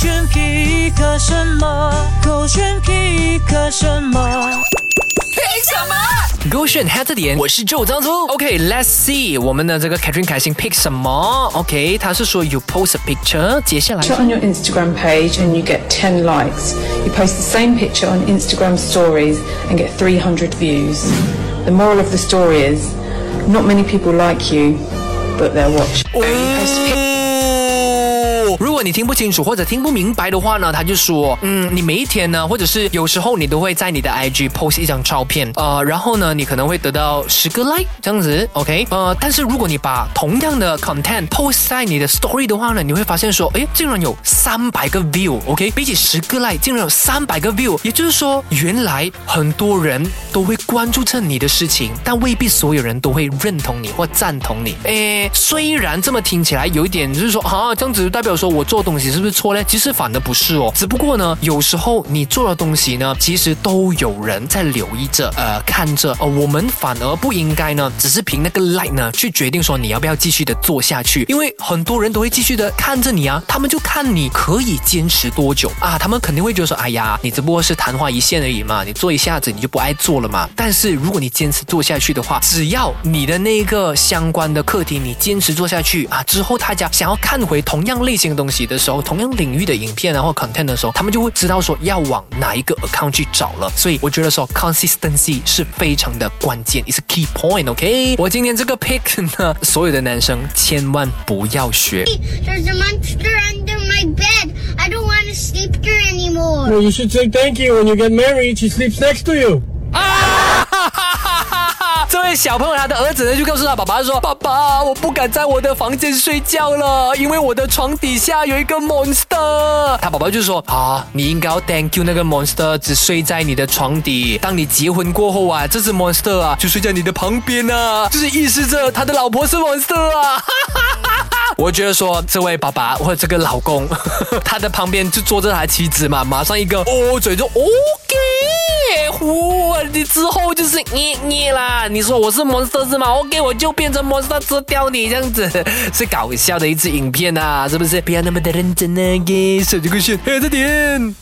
选 pick 什么？勾选 pick 什么？勾选 hat 的点，我是周张粗。OK，Let's、see 我们的这个 Catherine 开心 pick 什么？OK，他是说 you post a picture，接下来 picture on your Instagram page and you get 10 likes. You post the same picture on Instagram stories and get 300 views. The moral of the story is not many people like you, but they're watching. You post a pic- 哦，如 你听不清楚或者听不明白的话呢，他就说，嗯，你每一天呢，或者是有时候你都会在你的 IG post 一张照片，呃，然后呢，你可能会得到十个 like 这样子，OK，呃，但是如果你把同样的 content post 在你的 story 的话呢，你会发现说，诶，竟然有三百个 view，OK，、比起十个 like 竟然有三百个 view，也就是说，原来很多人都会关注着你的事情，但未必所有人都会认同你或赞同你。诶，虽然这么听起来有一点就是说啊，这样子代表说我做东西是不是错呢？其实反而不是哦，只不过呢，有时候你做的东西呢，其实都有人在留意着，呃，看着，呃，我们反而不应该呢，只是凭那个 like 呢去决定说你要不要继续的做下去，因为很多人都会继续的看着你啊，他们就看你可以坚持多久啊，他们肯定会觉得说，哎呀，你只不过是昙花一现而已嘛，你做一下子你就不爱做了嘛。但是如果你坚持做下去的话，只要你的那个相关的课题你坚持做下去啊，之后大家想要看回同样类型的东西的时候，同样领域的影片然后 content 的时候，他们就会知道说要往哪一个 account 去找了。所以我觉得说 consistency 是非常的关键，is a key point。OK，我今天这个 pick 呢，所有的男生千万不要学。There's a monster under my bed. I don't want to sleep there anymore. Well, you should say thank you when you get married. She sleeps next to you. 小朋友他的儿子呢，就告诉他爸爸说：“爸爸，我不敢在我的房间睡觉了，因为我的床底下有一个 monster。”他爸爸就说：“啊，你应该要 thank you 那个 monster 只睡在你的床底。当你结婚过后啊，这只 monster 啊就睡在你的旁边啊，就是意示着他的老婆是 monster 啊。”哈哈哈我觉得说这位爸爸或者这个老公，他的旁边就坐着他妻子嘛，马上一个哦嘴就哦，之后就是捏捏啦。你说我是 monster 是吗？OK，我就变成 monster 吃掉你这样子，是搞笑的一支影片啊，是不是？不要那么的认真啊，给，手机快线，还有这点。